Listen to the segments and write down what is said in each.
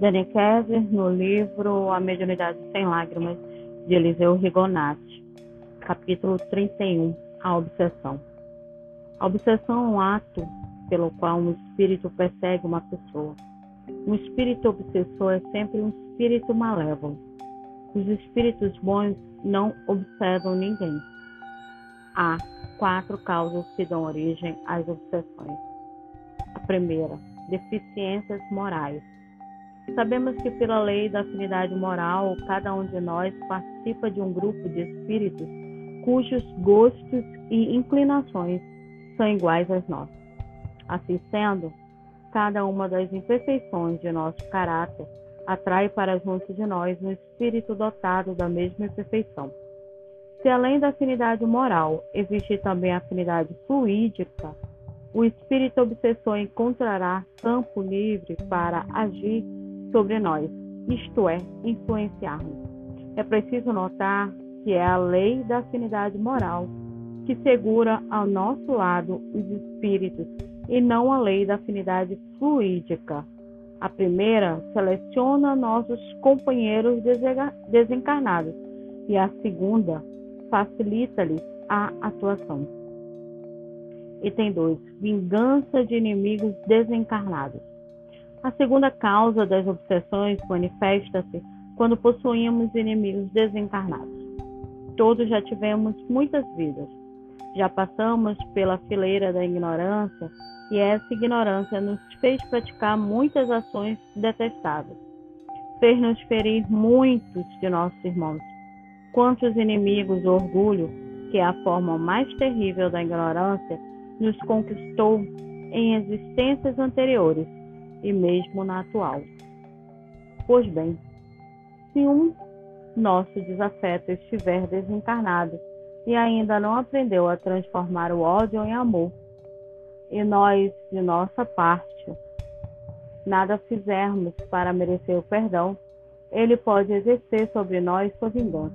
Dani Kessler, no livro A Mediunidade Sem Lágrimas, de Eliseu Rigonati, capítulo 31, A Obsessão. A obsessão é um ato pelo qual um espírito persegue uma pessoa. Um espírito obsessor é sempre um espírito malévolo. Os espíritos bons não observam ninguém. Há quatro causas que dão origem às obsessões. A primeira, deficiências morais. Sabemos que, pela lei da afinidade moral, cada um de nós participa de um grupo de espíritos cujos gostos e inclinações são iguais aos nossos. Assim sendo, cada uma das imperfeições de nosso caráter atrai para junto de nós um espírito dotado da mesma imperfeição. Se além da afinidade moral existe também a afinidade fluídica, o espírito obsessor encontrará campo livre para agir sobre nós, isto é, influenciar-nos. É preciso notar que é a lei da afinidade moral que segura ao nosso lado os espíritos e não a lei da afinidade fluídica. A primeira seleciona nossos companheiros desencarnados e a segunda facilita-lhes a atuação. Item 2. Vingança de inimigos desencarnados. A segunda causa das obsessões manifesta-se quando possuímos inimigos desencarnados. Todos já tivemos muitas vidas. Já passamos pela fileira da ignorância e essa ignorância nos fez praticar muitas ações detestáveis. Fez-nos ferir muitos de nossos irmãos. Quantos inimigos o orgulho, que é a forma mais terrível da ignorância, nos conquistou em existências anteriores e mesmo na atual. Pois bem, se um nosso desafeto estiver desencarnado e ainda não aprendeu a transformar o ódio em amor, e nós, de nossa parte, nada fizermos para merecer o perdão, ele pode exercer sobre nós sua vingança,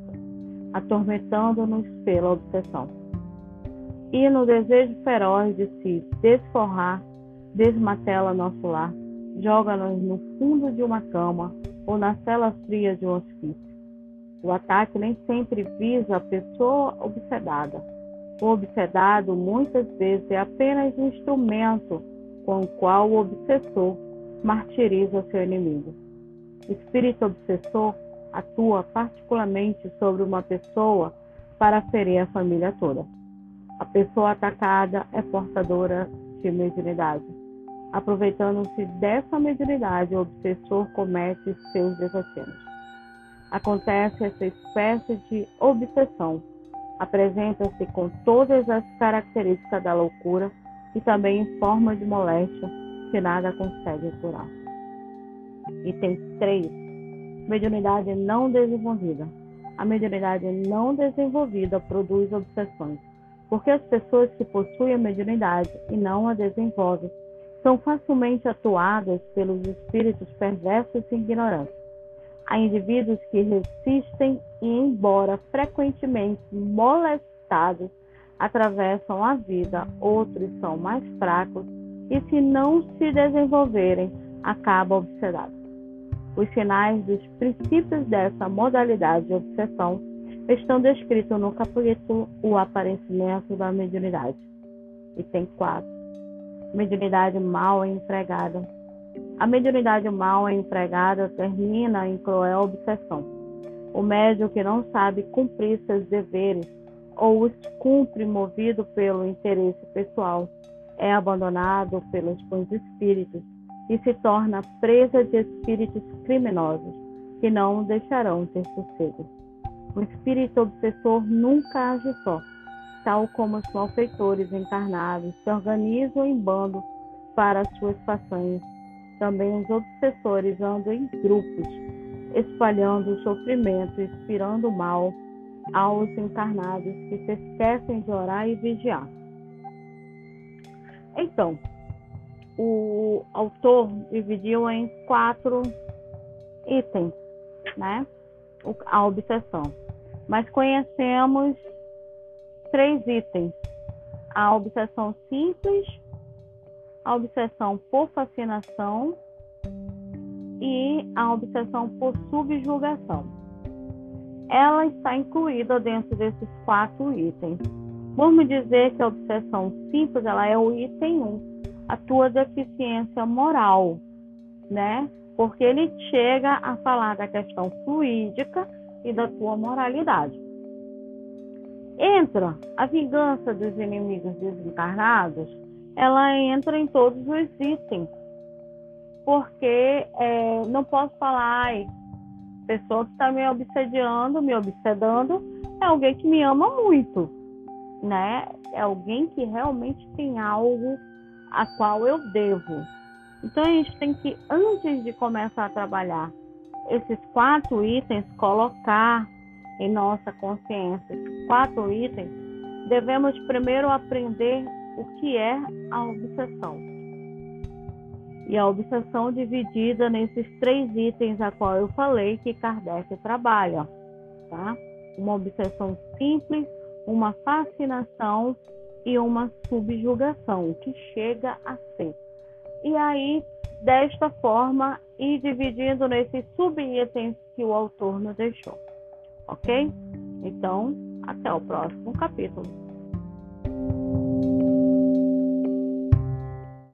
atormentando-nos pela obsessão. E no desejo feroz de se desforrar, desmatela nosso lar, joga-nos no fundo de uma cama ou na cela fria de um hospício. O ataque nem sempre visa a pessoa obsedada. O obsedado muitas vezes é apenas um instrumento com o qual o obsessor martiriza seu inimigo. O espírito obsessor atua particularmente sobre uma pessoa para ferir a família toda. A pessoa atacada é portadora de mediunidade Aproveitando-se dessa mediunidade, o obsessor comete seus desatinos. Acontece essa espécie de obsessão. Apresenta-se com todas as características da loucura e também em forma de moléstia que nada consegue curar. Item 3. Mediunidade não desenvolvida. A mediunidade não desenvolvida produz obsessões, porque as pessoas que possuem a mediunidade e não a desenvolvem são facilmente atuadas pelos espíritos perversos e ignorantes. Há indivíduos que resistem e, embora frequentemente molestados, atravessam a vida, outros são mais fracos e, se não se desenvolverem, acabam obsedados. Os sinais dos princípios dessa modalidade de obsessão estão descritos no capítulo O Aparecimento da Mediunidade. Item 4 mediunidade mal empregada. A mediunidade mal empregada termina em cruel obsessão. O médium que não sabe cumprir seus deveres ou os cumpre movido pelo interesse pessoal é abandonado pelos bons espíritos e se torna presa de espíritos criminosos que não o deixarão ter sossego. O espírito obsessor nunca age só tal como os malfeitores encarnados se organizam em bando para suas façanhas. Também os obsessores andam em grupos, espalhando o sofrimento, inspirando mal aos encarnados que se esquecem de orar e vigiar. Então, o autor dividiu em quatro itens, né? A obsessão. Mas conhecemos três itens: a obsessão simples, a obsessão por fascinação e a obsessão por subjugação. Ela está incluída dentro desses quatro itens. Vamos dizer que a obsessão simples ela é o item 1, a tua deficiência moral, né? Porque ele chega a falar da questão fluídica e da tua moralidade. Entra a vingança dos inimigos desencarnados, ela entra em todos os itens. Porque é, não posso falar, ai, pessoa que está me obsediando, me obsedando, é alguém que me ama muito, né? É alguém que realmente tem algo a qual eu devo. Então a gente tem que, antes de começar a trabalhar esses quatro itens, colocar em nossa consciência quatro itens, devemos primeiro aprender o que é a obsessão. E a obsessão dividida nesses três itens a qual eu falei que Kardec trabalha, tá? Uma obsessão simples, uma fascinação e uma subjugação, que chega a ser. E aí, desta forma, ir dividindo nesses subitens que o autor nos deixou. Ok? Então, até o próximo capítulo.